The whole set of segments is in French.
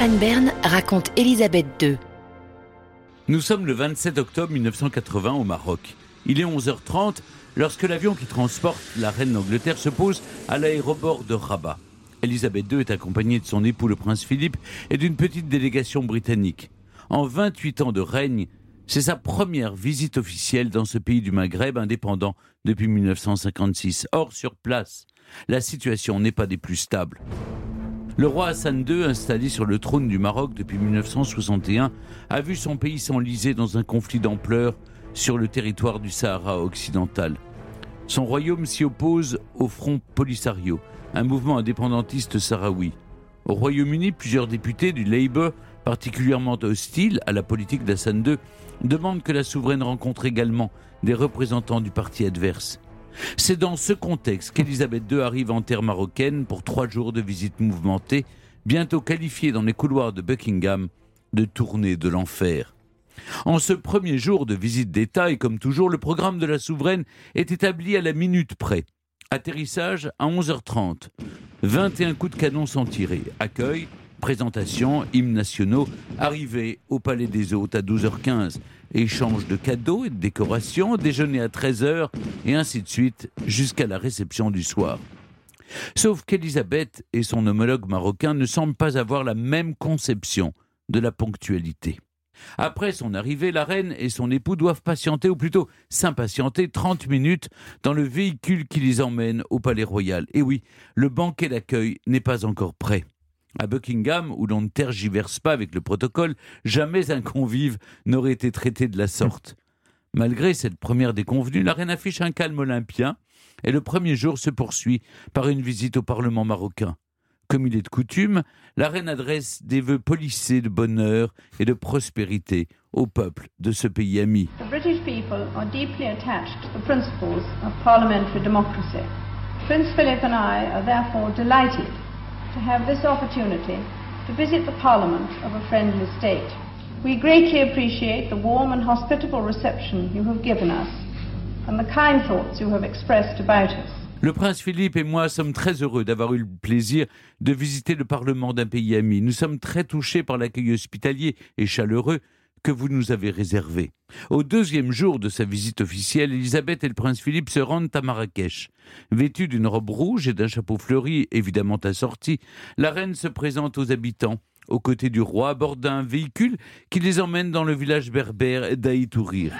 Stéphane Bern raconte Élisabeth II. Nous sommes le 27 octobre 1980 au Maroc. Il est 11h30 lorsque l'avion qui transporte la reine d'Angleterre se pose à l'aéroport de Rabat. Elisabeth II est accompagnée de son époux le prince Philippe et d'une petite délégation britannique. En 28 ans de règne, c'est sa première visite officielle dans ce pays du Maghreb indépendant depuis 1956. Or, sur place, la situation n'est pas des plus stables. Le roi Hassan II, installé sur le trône du Maroc depuis 1961, a vu son pays s'enliser dans un conflit d'ampleur sur le territoire du Sahara occidental. Son royaume s'y oppose au Front Polisario, un mouvement indépendantiste sahraoui. Au Royaume-Uni, plusieurs députés du Labour, particulièrement hostiles à la politique d'Hassan II, demandent que la souveraine rencontre également des représentants du parti adverse. C'est dans ce contexte qu'Elisabeth II arrive en terre marocaine pour trois jours de visite mouvementée, bientôt qualifiée dans les couloirs de Buckingham de tournée de l'enfer. En ce premier jour de visite d'État, et comme toujours, le programme de la souveraine est établi à la minute près. Atterrissage à 11h30. 21 coups de canon sont tirés. Accueil, présentation, hymnes nationaux. Arrivée au Palais des Hôtes à 12h15 échange de cadeaux et de décorations, déjeuner à 13h et ainsi de suite jusqu'à la réception du soir. Sauf qu'Elisabeth et son homologue marocain ne semblent pas avoir la même conception de la ponctualité. Après son arrivée, la reine et son époux doivent patienter, ou plutôt s'impatienter, 30 minutes dans le véhicule qui les emmène au Palais Royal. Et oui, le banquet d'accueil n'est pas encore prêt. À Buckingham, où l'on ne tergiverse pas avec le protocole, jamais un convive n'aurait été traité de la sorte. Malgré cette première déconvenue, la reine affiche un calme olympien et le premier jour se poursuit par une visite au Parlement marocain. Comme il est de coutume, la reine adresse des vœux polissés de bonheur et de prospérité au peuple de ce pays ami. The British people are deeply attached to the principles of. Prince Philip and I are therefore delighted to have this opportunity to visit the Parliament of a friendly state. We greatly appreciate the warm and hospitable reception you have given us and the kind thoughts you have expressed about us. Le prince Philippe et moi sommes très heureux d'avoir eu le plaisir de visiter le Parlement d'un pays ami. Nous sommes très touchés par l'accueil hospitalier et chaleureux que vous nous avez réservé. Au deuxième jour de sa visite officielle, Elisabeth et le prince Philippe se rendent à Marrakech. Vêtue d'une robe rouge et d'un chapeau fleuri, évidemment assorti, la reine se présente aux habitants, aux côtés du roi, à bord d'un véhicule qui les emmène dans le village berbère d'Aïtourir.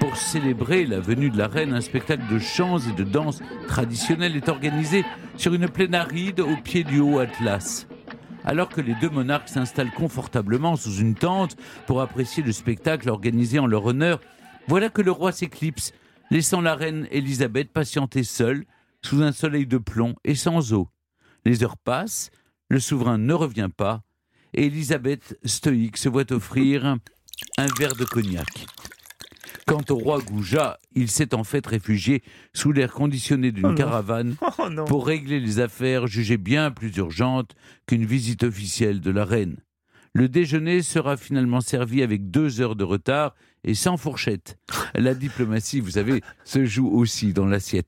Pour célébrer la venue de la reine, un spectacle de chants et de danses traditionnels est organisé sur une plaine aride au pied du haut Atlas alors que les deux monarques s'installent confortablement sous une tente pour apprécier le spectacle organisé en leur honneur, voilà que le roi s'éclipse, laissant la reine Élisabeth patienter seule, sous un soleil de plomb et sans eau. Les heures passent, le souverain ne revient pas, et Élisabeth, stoïque, se voit offrir un verre de cognac. Quant au roi Gouja, il s'est en fait réfugié sous l'air conditionné d'une Oh non. caravane Oh non. pour régler les affaires jugées bien plus urgentes qu'une visite officielle de la reine. Le déjeuner sera finalement servi avec deux heures de retard et sans fourchette. La diplomatie, vous savez, se joue aussi dans l'assiette.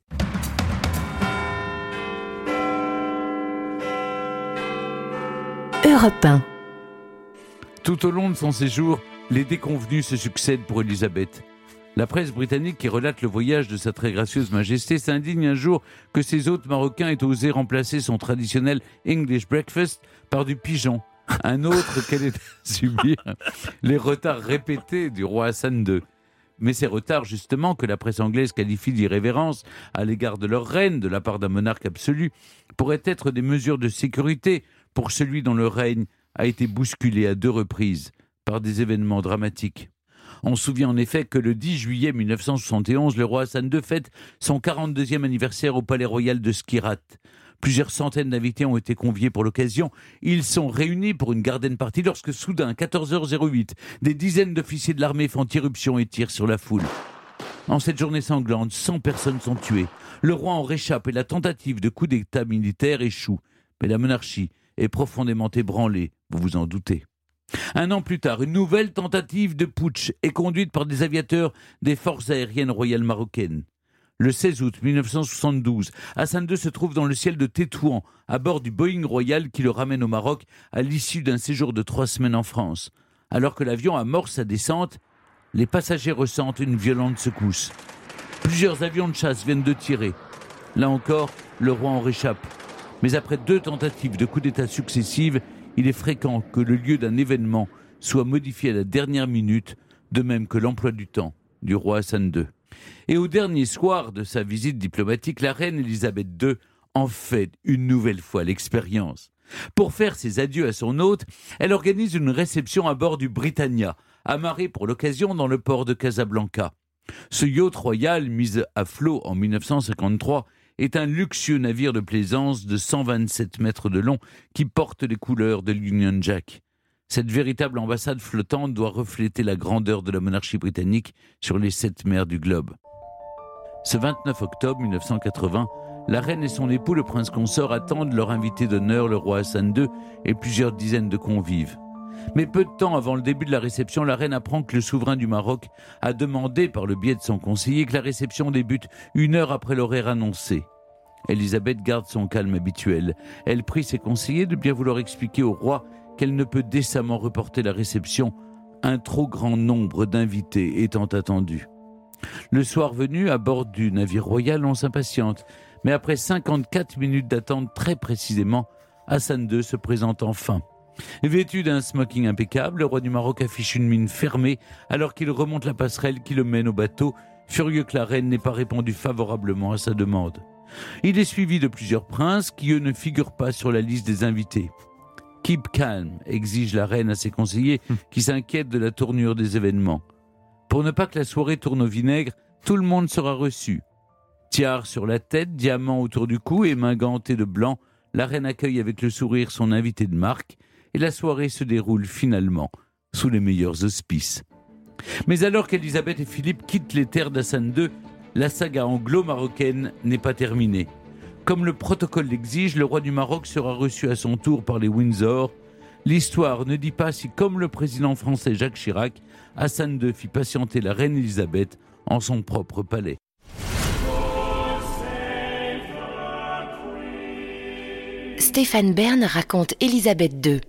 Europe 1. Tout au long de son séjour, les déconvenus se succèdent pour Elisabeth. La presse britannique qui relate le voyage de sa très gracieuse majesté s'indigne un jour que ses hôtes marocains aient osé remplacer son traditionnel English breakfast par du pigeon. Un autre qu'elle est à subir les retards répétés du roi Hassan II. Mais ces retards, justement, que la presse anglaise qualifie d'irrévérence à l'égard de leur reine de la part d'un monarque absolu, pourraient être des mesures de sécurité pour celui dont le règne a été bousculé à deux reprises par des événements dramatiques. On se souvient en effet que le 10 juillet 1971, le roi Hassan II fête son 42e anniversaire au palais royal de Skirat. Plusieurs centaines d'invités ont été conviés pour l'occasion. Ils sont réunis pour une garden party lorsque soudain, à 14h08, des dizaines d'officiers de l'armée font irruption et tirent sur la foule. En cette journée sanglante, 100 personnes sont tuées. Le roi en réchappe et la tentative de coup d'État militaire échoue. Mais la monarchie est profondément ébranlée, vous vous en doutez. Un an plus tard, une nouvelle tentative de putsch est conduite par des aviateurs des forces aériennes royales marocaines. Le 16 août 1972, Hassan II se trouve dans le ciel de Tétouan, à bord du Boeing Royal qui le ramène au Maroc à l'issue d'un séjour de trois semaines en France. Alors que l'avion amorce sa descente, les passagers ressentent une violente secousse. Plusieurs avions de chasse viennent de tirer. Là encore, le roi en réchappe. Mais après deux tentatives de coup d'État successives, il est fréquent que le lieu d'un événement soit modifié à la dernière minute, de même que l'emploi du temps du roi Hassan II. Et au dernier soir de sa visite diplomatique, la reine Elisabeth II en fait une nouvelle fois l'expérience. Pour faire ses adieux à son hôte, elle organise une réception à bord du Britannia, amarré pour l'occasion dans le port de Casablanca. Ce yacht royal, mis à flot en 1953, est un luxueux navire de plaisance de 127 mètres de long qui porte les couleurs de l'Union Jack. Cette véritable ambassade flottante doit refléter la grandeur de la monarchie britannique sur les sept mers du globe. Ce 29 octobre 1980, la reine et son époux, le prince consort, attendent leur invité d'honneur, le roi Hassan II, et plusieurs dizaines de convives. Mais peu de temps avant le début de la réception, la reine apprend que le souverain du Maroc a demandé, par le biais de son conseiller, que la réception débute une heure après l'horaire annoncé. Elisabeth garde son calme habituel. Elle prie ses conseillers de bien vouloir expliquer au roi qu'elle ne peut décemment reporter la réception, un trop grand nombre d'invités étant attendus. Le soir venu, à bord du navire royal, on s'impatiente, mais après 54 minutes d'attente très précisément, Hassan II se présente enfin. Vêtu d'un smoking impeccable, le roi du Maroc affiche une mine fermée alors qu'il remonte la passerelle qui le mène au bateau, furieux que la reine n'ait pas répondu favorablement à sa demande. Il est suivi de plusieurs princes qui, eux, ne figurent pas sur la liste des invités. Keep calm, exige la reine à ses conseillers hum. qui s'inquiètent de la tournure des événements. Pour ne pas que la soirée tourne au vinaigre, tout le monde sera reçu. Tiare sur la tête, diamant autour du cou et main gantée de blanc, la reine accueille avec le sourire son invité de marque et la soirée se déroule finalement sous les meilleurs auspices. Mais alors qu'Elisabeth et Philippe quittent les terres d'Hassan II, la saga anglo-marocaine n'est pas terminée. Comme le protocole l'exige, le roi du Maroc sera reçu à son tour par les Windsor. L'histoire ne dit pas si, comme le président français Jacques Chirac, Hassan II fit patienter la reine Elisabeth en son propre palais. Stéphane Bern raconte Elisabeth II.